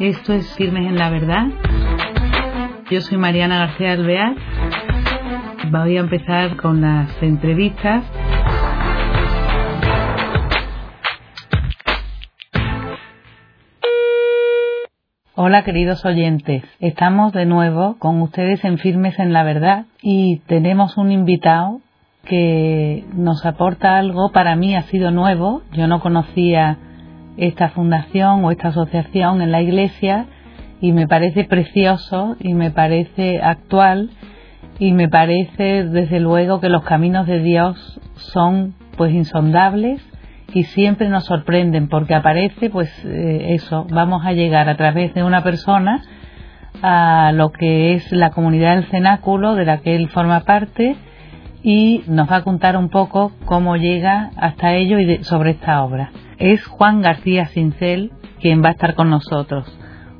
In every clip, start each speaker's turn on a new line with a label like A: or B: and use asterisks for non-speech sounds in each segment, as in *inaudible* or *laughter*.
A: Esto es Firmes en la Verdad. Yo soy Mariana García Alvear. Voy a empezar con las entrevistas. Hola queridos oyentes, estamos de nuevo con ustedes en Firmes en la Verdad y tenemos un invitado que nos aporta algo, para mí ha sido nuevo, yo no conocía esta fundación o esta asociación en la iglesia y me parece precioso y me parece actual y me parece desde luego que los caminos de Dios son pues insondables y siempre nos sorprenden porque aparece pues eh, eso vamos a llegar a través de una persona a lo que es la comunidad del cenáculo de la que él forma parte y nos va a contar un poco cómo llega hasta ello y sobre esta obra. Es Juan García Cincel quien va a estar con nosotros.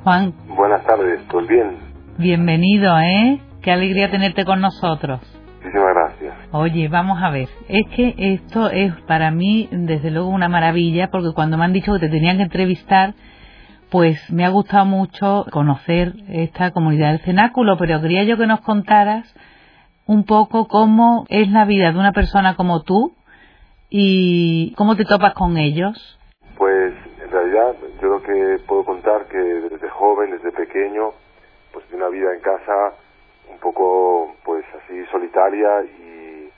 A: Juan.
B: Buenas tardes, ¿todo bien?
A: Bienvenido, ¿eh? Qué alegría tenerte con nosotros.
B: Muchísimas gracias.
A: Oye, vamos a ver. Es que esto es para mí, desde luego, una maravilla, porque cuando me han dicho que te tenían que entrevistar, pues me ha gustado mucho conocer esta comunidad del cenáculo, pero quería yo que nos contaras un poco cómo es la vida de una persona como tú y cómo te topas con ellos.
B: Pues en realidad yo lo que puedo contar que desde joven, desde pequeño, pues de una vida en casa un poco pues así solitaria y,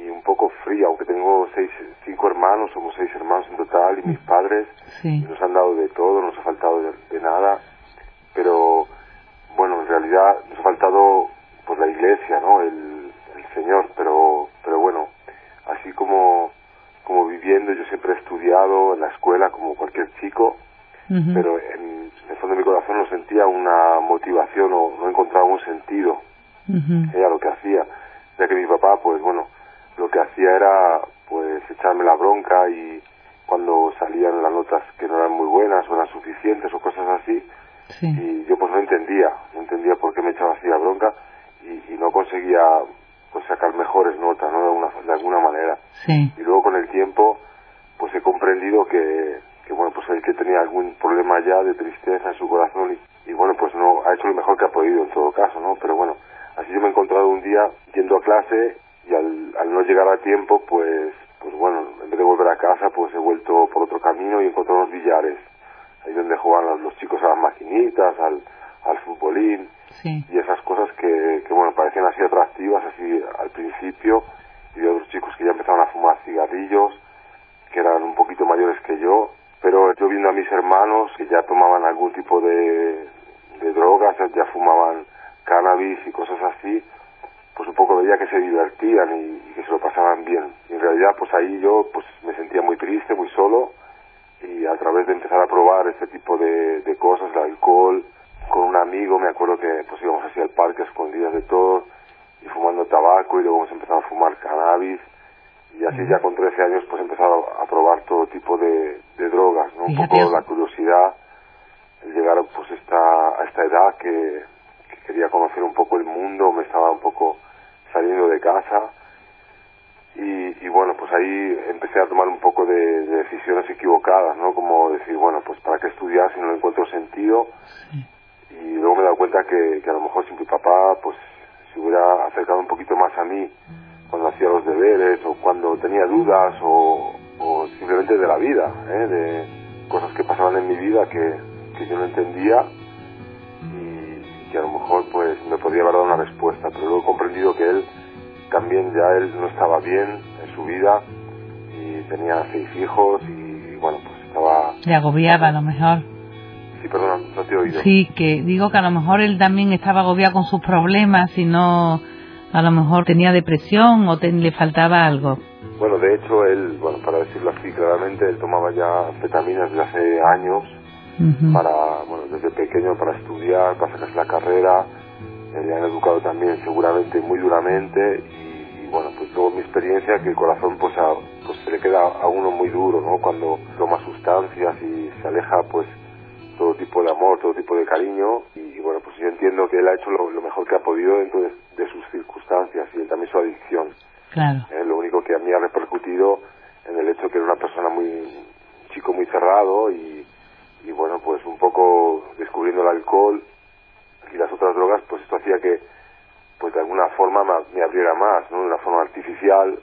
B: y un poco fría, aunque tengo seis, cinco hermanos, somos seis hermanos en total y mis padres nos han dado de todo, no nos ha faltado de nada, pero bueno, en realidad nos ha faltado pues la iglesia, ¿no? El, Señor, pero, pero bueno, así como, como viviendo, yo siempre he estudiado en la escuela como cualquier chico, pero en, el fondo de mi corazón no sentía una motivación o no encontraba un sentido. Era lo que hacía, ya que mi papá, pues bueno, lo que hacía era pues echarme la bronca y cuando salían las notas que no eran muy buenas o eran suficientes o cosas así, y yo pues no entendía, no entendía por qué me echaba así la bronca y, no conseguía pues sacar mejores notas, ¿no? De alguna, manera. Y luego con el tiempo, pues he comprendido que, que, bueno, pues el que tenía algún problema ya de tristeza en su corazón y, bueno, pues no, ha hecho lo mejor que ha podido en todo caso, ¿no? Pero bueno, así yo me he encontrado un día yendo a clase y al, al no llegar a tiempo, pues, pues bueno, en vez de volver a casa, pues he vuelto por otro camino y he encontrado unos billares, ahí donde juegan los, chicos a las maquinitas, al, al futbolín y esas cosas que, que, bueno, parecían así atractivas así al principio y otros chicos que ya empezaron a fumar cigarrillos, que eran un poquito mayores que yo, pero yo viendo a mis hermanos que ya tomaban algún tipo de, de drogas, ya fumaban cannabis y cosas así, pues un poco veía que se divertían y, que se lo pasaban bien. En realidad pues ahí yo pues me sentía muy triste, muy solo y a través de empezar a probar este tipo de, de cosas, el alcohol, con un amigo, me acuerdo que pues íbamos hacia el parque escondidas de todo y fumando tabaco y luego hemos empezado a fumar cannabis y así ya con 13 años pues he empezado a probar todo tipo de, drogas, ¿no? Un poco la curiosidad, el llegar pues esta, a esta edad que, quería conocer un poco el mundo, me estaba un poco saliendo de casa y, y, bueno, pues ahí empecé a tomar un poco de, decisiones equivocadas, ¿no? Como decir, bueno, pues para qué estudiar si no encuentro sentido y luego me he dado cuenta que, que a lo mejor si mi papá pues se hubiera acercado un poquito más a mí cuando hacía los deberes o cuando tenía dudas o, o simplemente de la vida, ¿eh? de cosas que pasaban en mi vida que, que yo no entendía y que a lo mejor pues me podría haber dado una respuesta, pero luego he comprendido que él también ya él no estaba bien en su vida y tenía seis hijos y bueno pues estaba...
A: Le agobiaba a lo mejor.
B: Sí, perdón, no te he oído.
A: Sí, que digo que a lo mejor él también estaba agobiado con sus problemas y no, a lo mejor tenía depresión o le faltaba algo.
B: Bueno, de hecho, él, bueno, para decirlo así claramente, él tomaba ya anfetaminas desde hace años para, bueno, desde pequeño para estudiar, para sacarse la carrera. Le han educado también seguramente muy duramente y, bueno, pues luego mi experiencia que el corazón pues, pues se le queda a uno muy duro, ¿no? Cuando toma sustancias y se aleja pues tipo de amor, todo tipo de cariño y, bueno, pues yo entiendo que él ha hecho lo, mejor que ha podido dentro de, sus circunstancias y también su adicción.
A: Claro.
B: Eh, lo único que a mí ha repercutido en el hecho que era una persona muy chico muy cerrado y, y bueno, pues un poco descubriendo el alcohol y las otras drogas, pues esto hacía que, pues de alguna forma me abriera más, ¿no? De una forma artificial,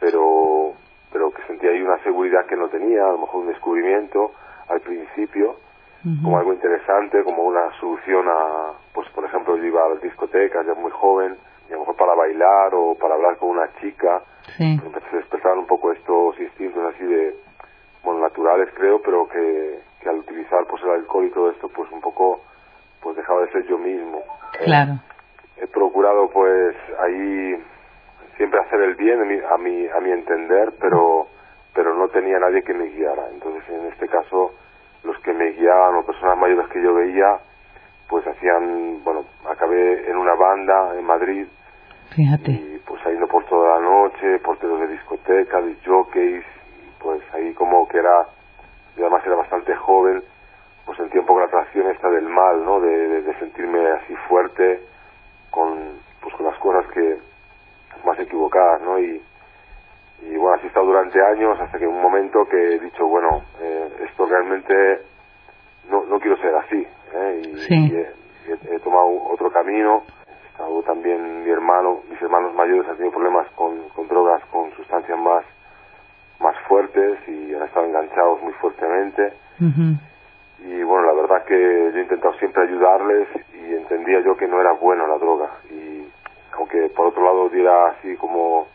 B: pero, pero que sentía ahí una seguridad que no tenía, a lo mejor un descubrimiento al principio, como algo interesante, como una solución a, pues por ejemplo yo iba a las discotecas ya muy joven, y a lo mejor para bailar o para hablar con una chica,
A: sí.
B: empecé a despertar un poco estos instintos así de, bueno, naturales creo, pero que, que al utilizar pues el alcohol y todo esto, pues un poco, pues dejaba de ser yo mismo.
A: Claro.
B: he procurado pues ahí siempre hacer el bien a mi, a mi, a mi entender, pero, pero no tenía nadie que me guiara. Entonces en este caso que me guiaban o personas mayores que yo veía, pues hacían, bueno, acabé en una banda en Madrid
A: Fíjate.
B: y pues saliendo por toda la noche, porteros de discoteca, de jockeys, pues ahí como que era, y además era bastante joven, pues sentía un poco la atracción esta del mal, ¿no? De, de, de sentirme así fuerte con, pues con las cosas que más equivocadas, ¿no? Y, y bueno, así he estado durante años hasta que en un momento que he dicho, bueno, eh, esto realmente no, no quiero ser así, ¿eh? Y,
A: Sí.
B: y he, he- he tomado otro camino. He estado también mi hermano, mis hermanos mayores han tenido problemas con, con drogas, con sustancias más, más fuertes y han estado enganchados muy fuertemente. Y bueno, la verdad que yo he intentado siempre ayudarles y entendía yo que no era bueno la droga. Y aunque por otro lado diera así como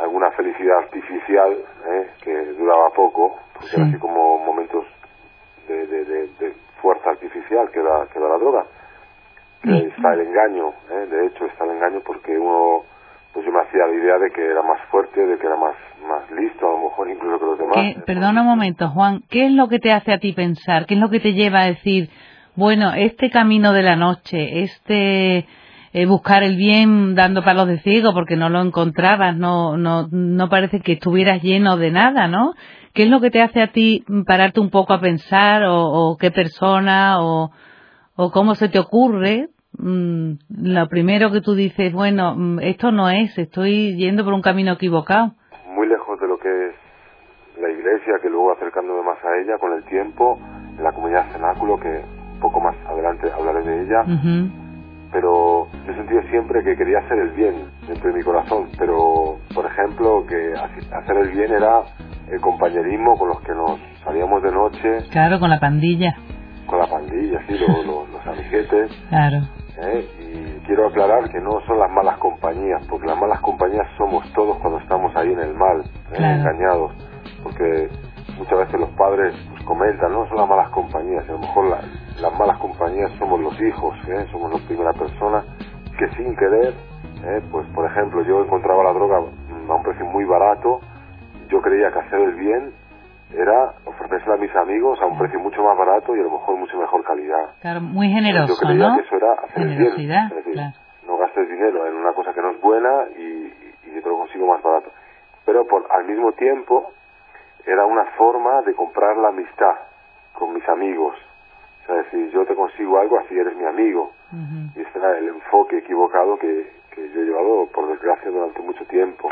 B: alguna felicidad artificial, ¿eh? que duraba poco, porque
A: Sí.
B: era así como momentos de, de, de, de fuerza artificial que da, que da la droga.
A: Y-
B: está el engaño, ¿eh? de hecho está el engaño porque uno, pues yo me hacía la idea de que era más fuerte, de que era más, más listo, a lo mejor incluso que los demás.
A: ¿Qué- perdona un momento, Juan, ¿qué es lo que te hace a ti pensar? ¿Qué es lo que te lleva a decir, bueno, este camino de la noche, este eh, buscar el bien dando palos de ciego porque no lo encontrabas, no, no, no parece que estuvieras lleno de nada, ¿no? ¿Qué es lo que te hace a ti pararte un poco a pensar o, o qué persona o, o cómo se te ocurre? mm, lo primero que tú dices, bueno, mm, esto no es, estoy yendo por un camino equivocado.
B: muy lejos de lo que es la iglesia, que luego acercándome más a ella con el tiempo, en la comunidad cenáculo, que poco más adelante hablaré de ella,
A: Ujú.
B: Pero yo he sentido siempre que quería hacer el bien dentro de mi corazón, pero por ejemplo que hacer el bien era el compañerismo con los que nos salíamos de noche,
A: Claro, con la pandilla.
B: con la pandilla, así, los, los, los amiguetes, *laughs*
A: Claro.
B: ¿eh? y quiero aclarar que no son las malas compañías, porque las malas compañías somos todos cuando estamos ahí en el mal, ¿eh?
A: Claro.
B: engañados, padres pues, comentan, no son las malas compañías, y a lo mejor la- las malas compañías somos los hijos, ¿eh? somos la primera persona que sin querer, ¿eh? pues por ejemplo yo encontraba la droga a un precio muy barato, yo creía que hacer el bien era ofrecérsela a mis amigos a un precio mucho más barato y a lo mejor mucho mejor calidad.
A: Claro, muy
B: Yo
A: generoso,
B: creía
A: ¿no?
B: que eso era hacer el bien.
A: Generosidad,
B: Es decir,
A: claro.
B: no gastes dinero en una cosa que no es buena y, y yo te lo consigo más barato. Pero por, al mismo tiempo era una forma de comprar la amistad con mis amigos. O sea, decir, yo te consigo algo así eres mi amigo. Y este era el enfoque equivocado que, que yo he llevado, por desgracia, durante mucho tiempo.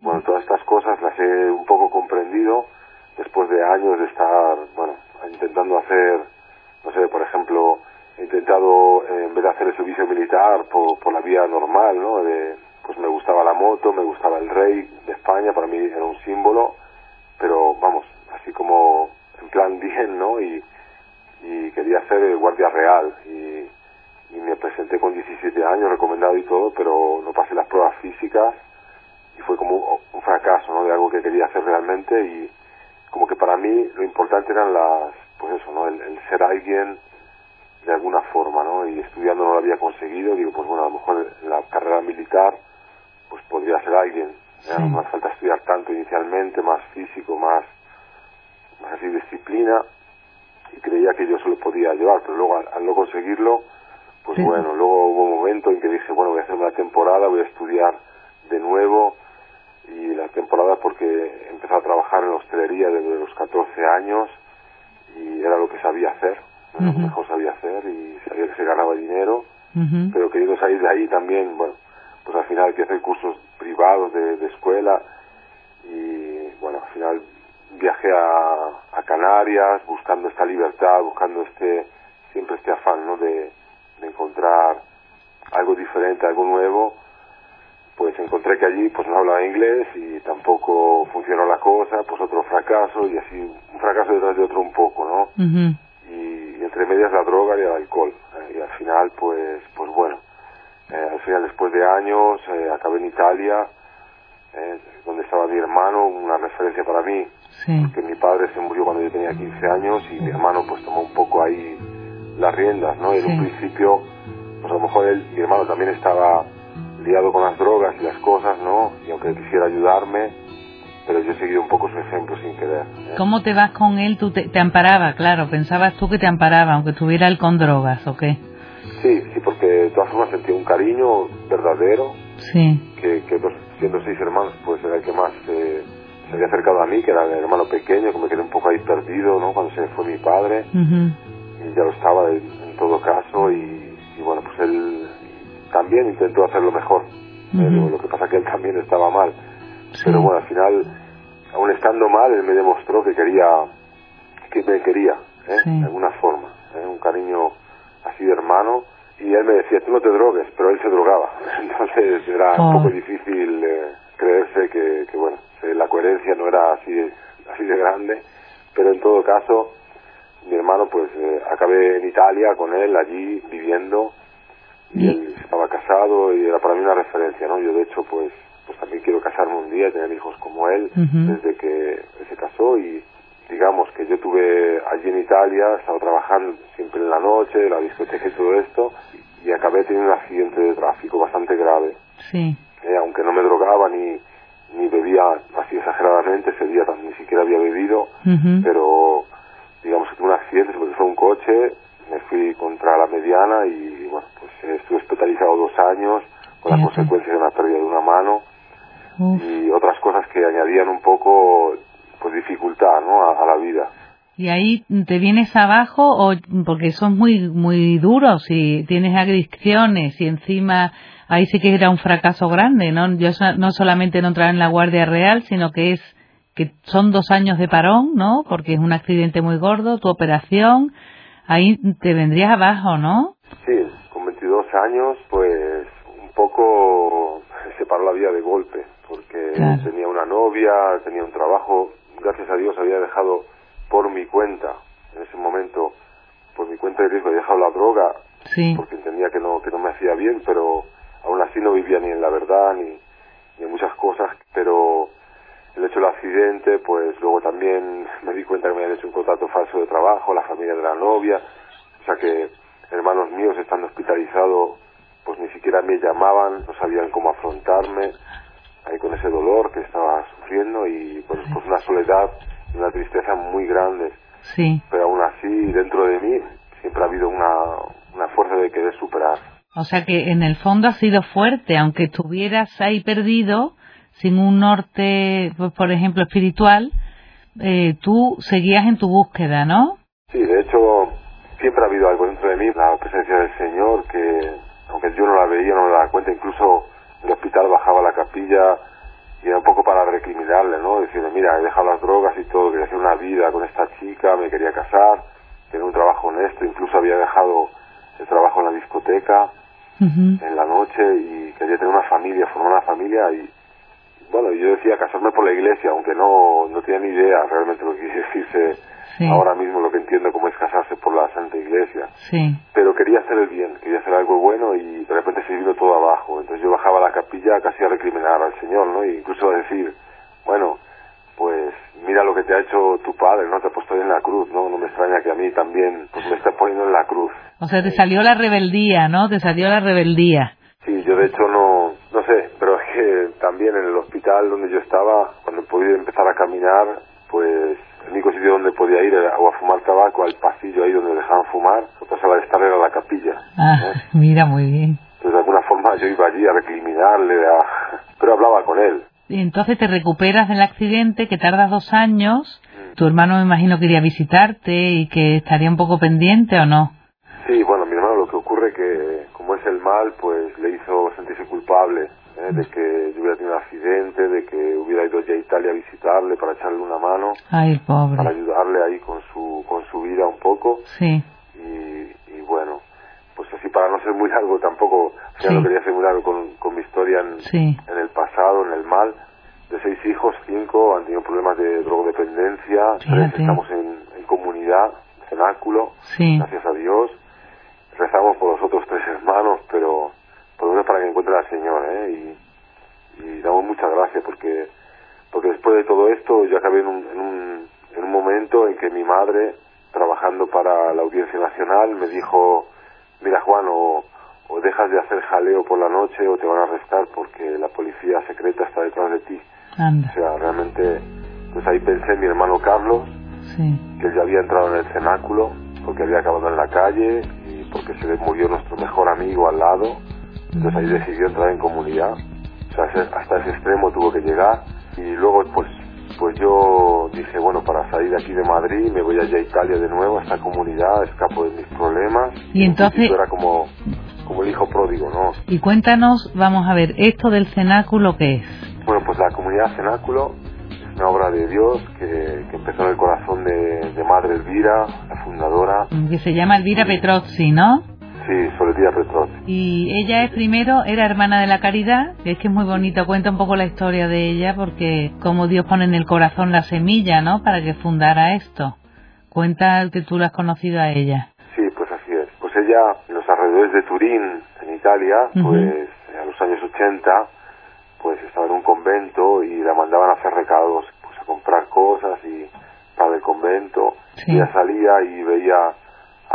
B: Bueno, todas estas cosas las he un poco comprendido después de años de estar, bueno, intentando hacer, no sé, por ejemplo, he intentado, eh, en vez de hacer el servicio militar por, por la vía normal, ¿no? De, pues me gustaba la moto, me gustaba el rey de España, para mí era un símbolo, pero vamos, así como en plan *laughs* bien, ¿no? Y, y quería ser guardia real y, me presenté con 17 años recomendado y todo, pero no pasé las pruebas físicas y fue como un, fracaso, ¿no? De algo que quería hacer realmente y como que para mí lo importante eran las, pues eso, ¿no? El, el ser alguien de alguna forma, ¿no? Y estudiando no lo había conseguido, digo, pues bueno, a lo mejor en la carrera militar, pues podría ser alguien,
A: Sí.
B: no hace falta estudiar tanto inicialmente, más físico, más, más así disciplina, y creía que yo se lo podía llevar, pero luego al, al no conseguirlo, pues
A: Sí.
B: bueno, luego hubo un momento en que dije, bueno, voy a hacer una temporada, voy a estudiar de nuevo, y la temporada porque empecé a trabajar en hostelería desde los 14 años y era lo que sabía hacer, era lo que
A: Ujú.
B: mejor sabía hacer y sabía que se ganaba dinero,
A: Ujú.
B: pero queriendo salir de ahí también, bueno, pues al final hay que hacer cursos privados de, de escuela y bueno, al final viaje a, a Canarias buscando esta libertad, buscando este siempre este afán ¿no? de, de encontrar algo diferente, algo nuevo, pues encontré que allí pues no hablaba inglés y tampoco funcionó la cosa, pues otro fracaso y así un fracaso detrás de otro un poco, ¿no? y, entre medias la droga y el alcohol eh, y al final pues eh, final después de años eh, acabé en Italia donde estaba mi hermano, una referencia para mí, porque mi padre se murió cuando yo tenía 15 años y mi hermano pues tomó un poco ahí las riendas, ¿no? En un principio, pues a lo mejor él, mi hermano también estaba liado con las drogas y las cosas, ¿no? Y aunque quisiera ayudarme, pero yo he seguido un poco su ejemplo sin querer.
A: ¿eh? ¿Cómo te vas con él? Tú te, amparaba, claro, pensabas tú que te amparaba, aunque tuviera él con drogas, ¿o qué?
B: Sí, sí, porque de todas formas sentía un cariño verdadero.
A: Sí.
B: Que, que siendo seis hermanos, pues era el que más eh, se había acercado a mí, que era el hermano pequeño, que me quedé un poco ahí perdido, ¿no? Cuando se fue mi padre. Y ya lo estaba en, todo caso, y, y bueno, pues él también intentó hacerlo mejor. lo que pasa que él también estaba mal. Pero bueno, al final, aún estando mal, él me demostró que quería, que me quería, ¿eh? de alguna forma. ¿eh? Un cariño así de hermano. Y él me decía, tú no te drogues, pero él se drogaba. *laughs* Entonces era un poco difícil eh, creerse que, que, bueno, la coherencia no era así, así de grande. Pero en todo caso, mi hermano, pues acabé en Italia con él, allí viviendo y él estaba casado y era para mí una referencia, ¿no? Yo de hecho pues pues también quiero casarme un día y tener hijos como él desde que se casó y digamos que yo tuve allí en Italia, estaba trabajando siempre en la noche, la discoteca y todo esto y acabé teniendo un accidente de tráfico bastante grave.
A: Sí.
B: Eh, aunque no me drogaba ni, ni bebía así exageradamente, ese día ni siquiera había bebido, pero digamos que tuve un accidente, se me fue un coche, me fui contra la mediana y bueno, pues estuve hospitalizado dos años con la consecuencia de una pérdida de una mano y otras cosas que añadían un poco pues dificultad ¿no? a, la vida.
A: ¿Y ahí te vienes abajo o porque son muy muy duros y tienes adicciones y encima ahí sí que era un fracaso grande, ¿no? Yo no solamente no entrar en la Guardia Real, sino que es que son dos años de parón, ¿no? Porque es un accidente muy gordo, tu operación, ahí te vendrías abajo, ¿no?
B: Sí, con 22 años, pues un poco se paró la vida de golpe, porque tenía una novia, tenía un trabajo, gracias a Dios había dejado por mi cuenta, en ese momento, por mi cuenta de riesgo, había dejado la droga, porque entendía que no, que no me hacía bien, pero aún así no vivía ni en la verdad, ni, ni en muchas cosas, pero el hecho del accidente, pues luego también me di cuenta que me habían hecho un contrato falso de trabajo, la familia de la novia, o sea que hermanos míos estando hospitalizados, pues ni siquiera me llamaban, no sabían cómo afrontarme, ahí con ese dolor que estaba sufriendo y pues, pues una soledad y una tristeza muy grande.
A: Sí.
B: Pero aún así, dentro de mí, siempre ha habido una, una fuerza de querer superar.
A: O sea que en el fondo ha sido fuerte, aunque estuvieras ahí perdido, sin un norte, pues, por ejemplo, espiritual, eh, tú seguías en tu búsqueda, ¿no?
B: Sí, de hecho, siempre ha habido algo dentro de mí, la presencia del Señor, que aunque yo no la veía, no me daba cuenta, incluso el hospital bajaba a la capilla y era un poco para recriminarle, ¿no? Decirle, mira, he dejado las drogas y todo, quería hacer una vida con esta chica, me quería casar, tener un trabajo honesto, incluso había dejado el trabajo en la discoteca en la noche y quería tener una familia, formar una familia y bueno, yo decía casarme por la iglesia, aunque no, no tenía ni idea realmente lo que quiere decirse ahora mismo, lo que entiendo como es casarse por la Santa Iglesia.
A: Sí.
B: Pero quería hacer el bien, quería hacer algo bueno y de repente se vino todo abajo. Entonces yo bajaba a la capilla casi a recriminar al Señor, ¿no? E incluso a decir, bueno, pues mira lo que te ha hecho tu padre, ¿no? Te ha puesto en la cruz, ¿no? No me extraña que a mí también pues me esté poniendo en la cruz.
A: O sea, te salió la rebeldía, ¿no? Te salió la rebeldía.
B: Sí, yo de hecho no, no sé, pero es que también en el hospital donde yo estaba, cuando pude empezar a caminar, pues único sitio donde podía ir era o a fumar tabaco al pasillo ahí donde dejaban fumar, o pasaba de estar era la capilla.
A: Ah, ¿eh? *laughs* mira, muy bien.
B: Entonces de alguna forma yo iba allí a recriminarle, a... *laughs* pero hablaba con él.
A: Y entonces te recuperas del accidente que tardas dos años. Mm. Tu hermano me imagino que iría a visitarte y que estaría un poco pendiente o no.
B: Sí, bueno, mi hermano lo que ocurre que como es el mal, pues le hizo sentirse culpable ¿eh? de que yo hubiera tenido un accidente, de que hubiera ido ya a Italia a visitarle para echarle una mano,
A: Ay, pobre.
B: para ayudarle ahí con su con su vida un poco
A: Sí,
B: y, y bueno, pues así para no ser muy largo tampoco, ya no quería ser muy largo con, con mi historia en,
A: sí,
B: en el pasado, en el mal. De seis hijos, cinco han tenido problemas de drogodependencia, tres estamos en, en comunidad, cenáculo,
A: sí,
B: gracias a Dios. Rezamos por los otros tres hermanos, pero por lo menos para que encuentren al Señor, ¿eh? Y, y damos muchas gracias porque porque después de todo esto yo acabé en un, en un, en un momento en que mi madre, trabajando para la Audiencia Nacional, me dijo, mira Juan, o, o dejas de hacer jaleo por la noche o te van a arrestar porque la policía secreta está detrás de ti. O
A: anda,
B: sea, realmente, pues ahí pensé en mi hermano Carlos,
A: sí,
B: que él ya había entrado en el cenáculo porque había acabado en la calle y porque se le murió nuestro mejor amigo al lado. Entonces ahí decidió entrar en comunidad. O sea, hasta ese extremo tuvo que llegar. Y luego, pues, pues yo dije, bueno, para salir de aquí de Madrid me voy allá a Italia de nuevo, a esta comunidad, escapo de mis problemas.
A: Y
B: En
A: entonces-
B: Era como, como el hijo pródigo, ¿no?
A: Y cuéntanos, vamos a ver, esto del cenáculo, ¿qué es?
B: Bueno, pues la comunidad Cenáculo es una obra de Dios que, que empezó en el corazón de, de Madre Elvira, la fundadora.
A: Que se llama Elvira Petrozzi, ¿no?
B: Sí, Soledad Petrozzi.
A: Y ella es primero, era hermana de la caridad, que es que es muy bonito, cuenta un poco la historia de ella, porque como Dios pone en el corazón la semilla, ¿no? Para que fundara esto. Cuenta que tú la has conocido a ella.
B: Sí, pues así es. Pues ella, en los alrededores de Turín, en Italia, pues a los años 80, pues estaba en un convento y la mandaban a hacer recados, pues a comprar cosas y para el convento.
A: Sí.
B: Ella salía y veía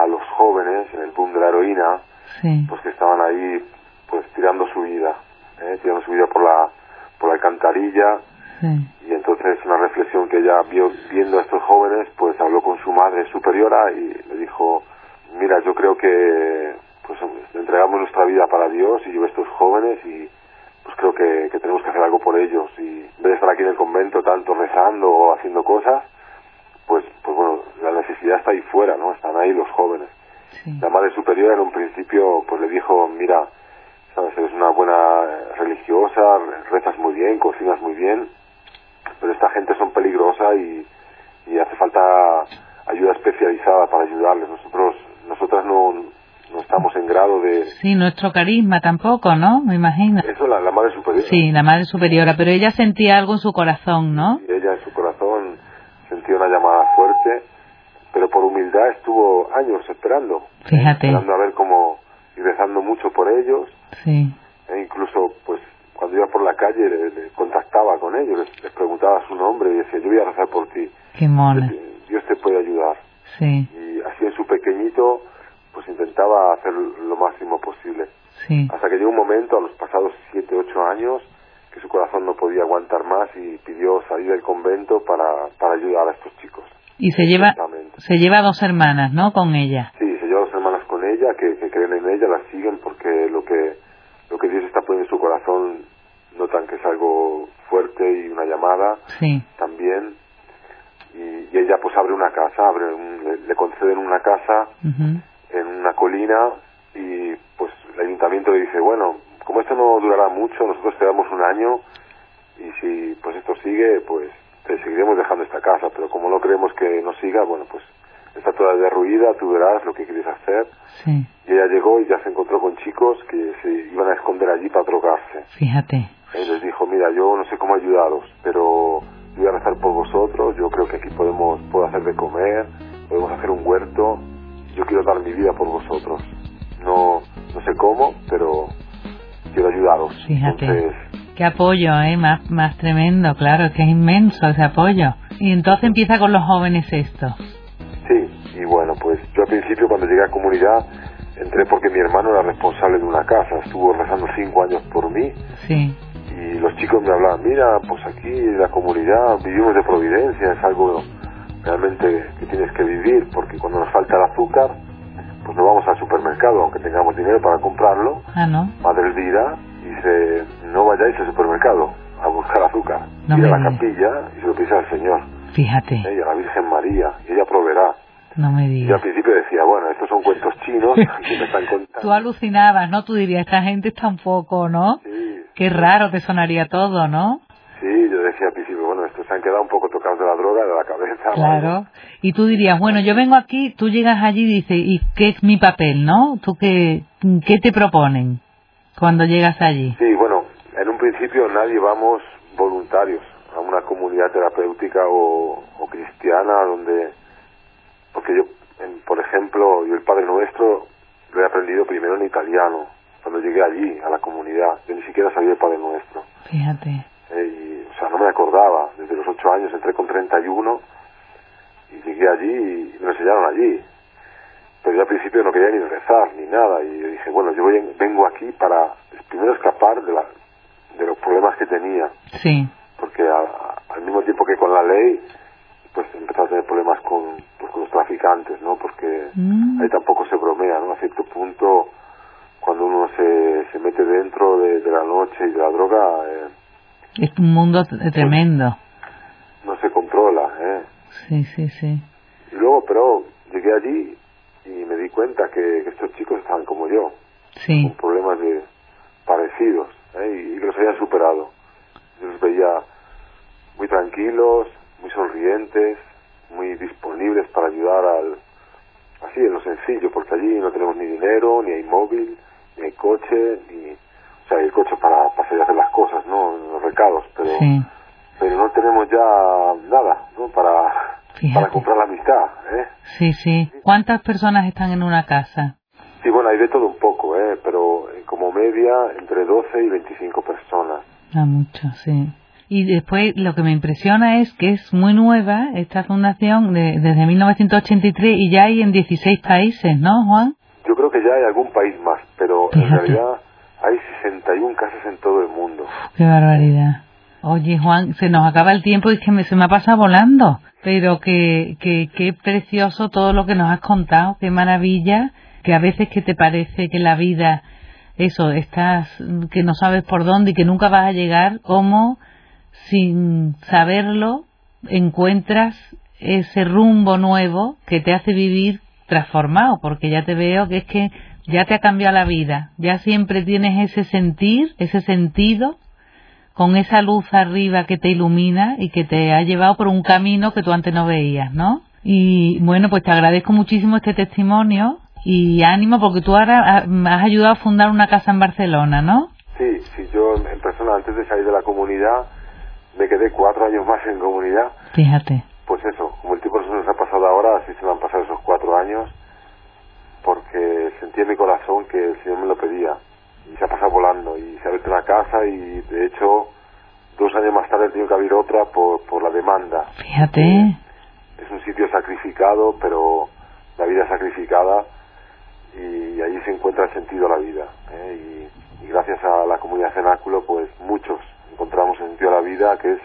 B: a los jóvenes en el boom de la heroína,
A: Sí,
B: pues que estaban ahí, pues tirando su vida, ¿eh? tirando su vida por la, por la alcantarilla,
A: sí,
B: y entonces una reflexión que ella vio viendo a estos jóvenes, pues habló con su madre superiora y le dijo, mira, yo creo que pues entregamos nuestra vida para Dios y yo a estos jóvenes y pues creo que, que tenemos que hacer algo por ellos y en vez de estar aquí en el convento tanto rezando o haciendo cosas, pues, pues bueno, la necesidad está ahí fuera, ¿no? Están ahí los jóvenes.
A: sí,
B: La madre superiora en un principio pues le dijo, mira, sabes, eres una buena eh, religiosa, rezas muy bien, cocinas muy bien, pero esta gente son peligrosa y, y hace falta ayuda especializada para ayudarles. Nosotros, nosotras no, no estamos en grado de...
A: sí, nuestro carisma tampoco, ¿no? Me imagino.
B: Eso la, la madre superiora.
A: Sí, la madre superiora, pero ella sentía algo en su corazón, ¿no?
B: Ella en su corazón sentía una llamada fuerte, pero por humildad estuvo años esperando.
A: Fíjate.
B: Esperando a ver cómo, y rezando mucho por ellos,
A: Sí,
B: e incluso pues cuando iba por la calle le, le contactaba con ellos, les, les preguntaba su nombre y decía, yo voy a rezar por ti,
A: qué mona.
B: Dios te puede ayudar.
A: Sí,
B: Y así en su pequeñito, pues intentaba hacer lo máximo posible.
A: sí,
B: Hasta que llegó un momento, a los pasados siete, ocho años, que su corazón no podía aguantar más y pidió salir del convento para, para ayudar a estos chicos.
A: Y se lleva, se lleva dos hermanas, ¿no? Con ella.
B: Sí, se lleva dos hermanas con ella, que, que creen en ella, la siguen porque lo que, lo que Dios está poniendo en su corazón notan que es algo fuerte y una llamada
A: Sí,
B: también. Y, y ella pues abre una casa, abre un- le, le conceden una casa en una colina y pues el ayuntamiento le dice, bueno, como esto no durará mucho, nosotros te damos un año y si pues esto sigue, pues te seguiremos dejando esta casa, pero como no creemos que no siga, bueno, pues está toda derruida, tú verás lo que quieres hacer.
A: sí,
B: Y ella llegó y ya se encontró con chicos que se iban a esconder allí para drogarse.
A: fíjate.
B: Él les dijo, mira, yo no sé cómo ayudaros, pero yo voy a rezar por vosotros, yo creo que aquí podemos, puedo hacer de comer, podemos hacer un huerto, yo quiero dar mi vida por vosotros. No, no sé cómo, pero quiero ayudaros.
A: Fíjate.
B: Entonces,
A: Qué apoyo, ¿eh? Más, más tremendo, claro, es que es inmenso ese apoyo. Y entonces empieza con los jóvenes esto.
B: sí, y bueno, pues yo al principio cuando llegué a comunidad entré porque mi hermano era responsable de una casa, estuvo rezando cinco años por mí
A: Sí,
B: y los chicos me hablaban, mira, pues aquí en la comunidad vivimos de providencia, es algo realmente que tienes que vivir, porque cuando nos falta el azúcar, pues no vamos al supermercado, aunque tengamos dinero para comprarlo.
A: ah, ¿no?
B: Madre Elvira dice, no vayáis al supermercado a buscar azúcar,
A: No
B: ir a la
A: digas.
B: capilla y se lo pides al Señor,
A: Fíjate,
B: ¿eh? y a la Virgen María, y ella proveerá.
A: no me
B: Y al
A: digas.
B: principio decía, bueno, estos son cuentos chinos que me están contando. *laughs*
A: Tú alucinabas, ¿no? Tú dirías, esta gente está un poco, ¿no?
B: Sí,
A: Qué raro te sonaría todo, ¿no?
B: Sí, yo decía, al principio, bueno, estos se han quedado un poco tocados de la droga, de la cabeza.
A: Claro. Y tú dirías, bueno, yo vengo aquí, tú llegas allí y dices, ¿y qué es mi papel, no? ¿Tú qué, qué te proponen cuando llegas allí?
B: Sí, bueno, en un principio nadie vamos voluntarios a una comunidad terapéutica o, o cristiana donde, porque yo, por ejemplo, yo el Padre Nuestro lo he aprendido primero en italiano, cuando llegué allí, a la comunidad. Yo ni siquiera sabía el Padre Nuestro.
A: Fíjate.
B: Y, o sea, no me acordaba. Desde los ocho años entré con 31 y llegué allí y me enseñaron allí. Pero yo al principio no quería ni rezar ni nada. Y yo dije, bueno, yo voy, vengo aquí para primero escapar de, la, de los problemas que tenía.
A: Sí.
B: Porque al mismo tiempo que con la ley, pues empezó a tener problemas con, pues, con los traficantes, ¿no? Porque
A: Mm.
B: ahí tampoco se bromea, ¿no? A cierto punto, cuando uno se, se mete dentro de, de la noche y de la droga, eh,
A: Es un mundo t- tremendo.
B: no se controla, ¿eh?
A: Sí, sí, sí.
B: Y luego, pero llegué allí y me di cuenta que, que estos chicos estaban como yo,
A: Sí.
B: con problemas de parecidos, ¿eh? y, y que los habían superado. Yo los veía muy tranquilos, muy sonrientes, muy disponibles para ayudar al, así en lo sencillo, porque allí no tenemos ni dinero, ni hay móvil, ni hay coche, ni, o sea, hay el coche para, para salir a hacer las cosas, ¿no? Los recados, pero,
A: Sí.
B: pero no tenemos ya nada, ¿no? Para,
A: Fíjate.
B: para comprar la amistad, ¿eh?
A: Sí, sí. ¿Cuántas personas están en una casa?
B: Sí, bueno, hay de todo un poco, ¿eh? Pero eh, como media entre 12 y 25 personas.
A: Ah, mucho, sí. Y después lo que me impresiona es que es muy nueva esta fundación de- desde 1983 y ya hay en 16 países, ¿no, Juan?
B: Yo creo que ya hay algún país más, pero en realidad hay 61 casas en todo el mundo.
A: Qué barbaridad. Oye, Juan, se nos acaba el tiempo y es que me, se me ha pasado volando. Pero que, que, precioso todo lo que nos has contado, qué maravilla, que a veces que te parece que la vida, eso, estás, que no sabes por dónde y que nunca vas a llegar, como sin saberlo encuentras ese rumbo nuevo que te hace vivir transformado, porque ya te veo que es que ya te ha cambiado la vida, ya siempre tienes ese sentir, ese sentido, con esa luz arriba que te ilumina y que te ha llevado por un camino que tú antes no veías, ¿no? Y bueno, pues te agradezco muchísimo este testimonio y ánimo porque tú ahora ha- has ayudado a fundar una casa en Barcelona, ¿no?
B: Sí, sí, yo en en persona antes de salir de la comunidad me quedé cuatro años más en comunidad.
A: Fíjate.
B: Pues eso, como el tiempo se nos ha pasado ahora, así se me han pasado esos cuatro años, porque sentí en mi corazón que el Señor me lo pedía. Y se ha pasado volando, y se ha abierto una casa, y de hecho, dos años más tarde tenido que abrir otra por, por la demanda.
A: Fíjate.
B: Es un sitio sacrificado, pero la vida es sacrificada, y allí se encuentra el sentido de la vida. ¿eh? Y, y gracias a la comunidad cenáculo, pues muchos encontramos el sentido de la vida, que es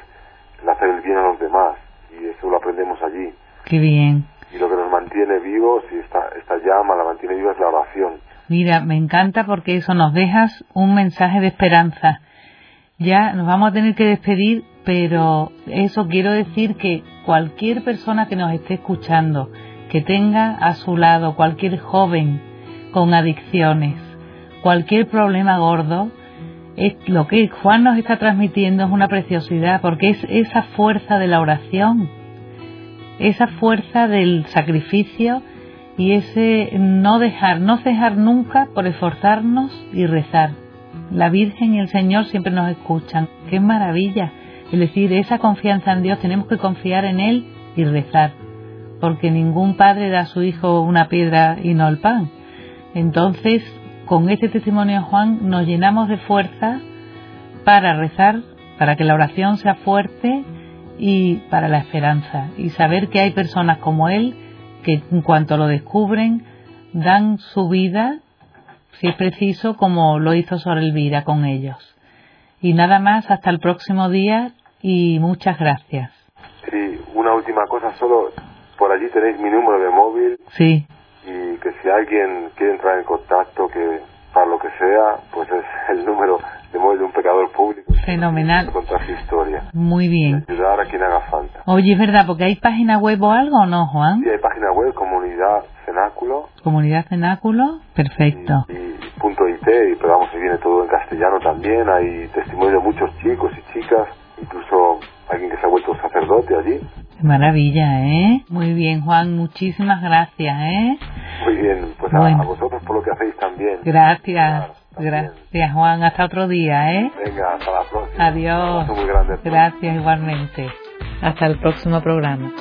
B: el hacer el bien a los demás, y eso lo aprendemos allí
A: Qué bien.
B: y lo que nos mantiene vivos y esta, esta llama la mantiene viva es la oración.
A: Mira, me encanta porque eso nos dejas un mensaje de esperanza. Ya nos vamos a tener que despedir, pero eso quiero decir que cualquier persona que nos esté escuchando, que tenga a su lado cualquier joven con adicciones, cualquier problema gordo, es lo que Juan nos está transmitiendo es una preciosidad porque es esa fuerza de la oración, esa fuerza del sacrificio y ese no dejar, no cejar nunca por esforzarnos y rezar. La Virgen y el Señor siempre nos escuchan. ¡Qué maravilla! Es decir, esa confianza en Dios, tenemos que confiar en Él y rezar, porque ningún padre da a su hijo una piedra y no el pan. Entonces, con este testimonio de Juan nos llenamos de fuerza para rezar, para que la oración sea fuerte y para la esperanza. Y saber que hay personas como él que en cuanto lo descubren dan su vida, si es preciso, como lo hizo Sor Elvira con ellos. Y nada más, hasta el próximo día y muchas gracias.
B: Sí, una última cosa, solo por allí tenéis mi número de móvil
A: Sí,
B: y que si alguien quiere entrar en contacto, que para lo que sea, pues es el número de móvil de un pecador público.
A: Fenomenal.
B: Contar su historia.
A: muy bien.
B: Ayudar a quien haga falta.
A: Oye, es verdad, porque hay página web o algo o no, Juan?
B: Y hay cenáculo
A: Comunidad Cenáculo, perfecto.
B: y, y punto IT, y, pero vamos, se viene todo en castellano también. Hay testimonios de muchos chicos y chicas, incluso alguien que se ha vuelto sacerdote allí.
A: Maravilla, ¿eh? Muy bien, Juan, muchísimas gracias, ¿eh?
B: Muy bien, pues a, vosotros por lo que hacéis también.
A: Gracias, gracias, Juan. Hasta otro día, ¿eh?
B: Venga, hasta la próxima.
A: Adiós.
B: Muy grande.
A: Gracias igualmente. Hasta el próximo programa.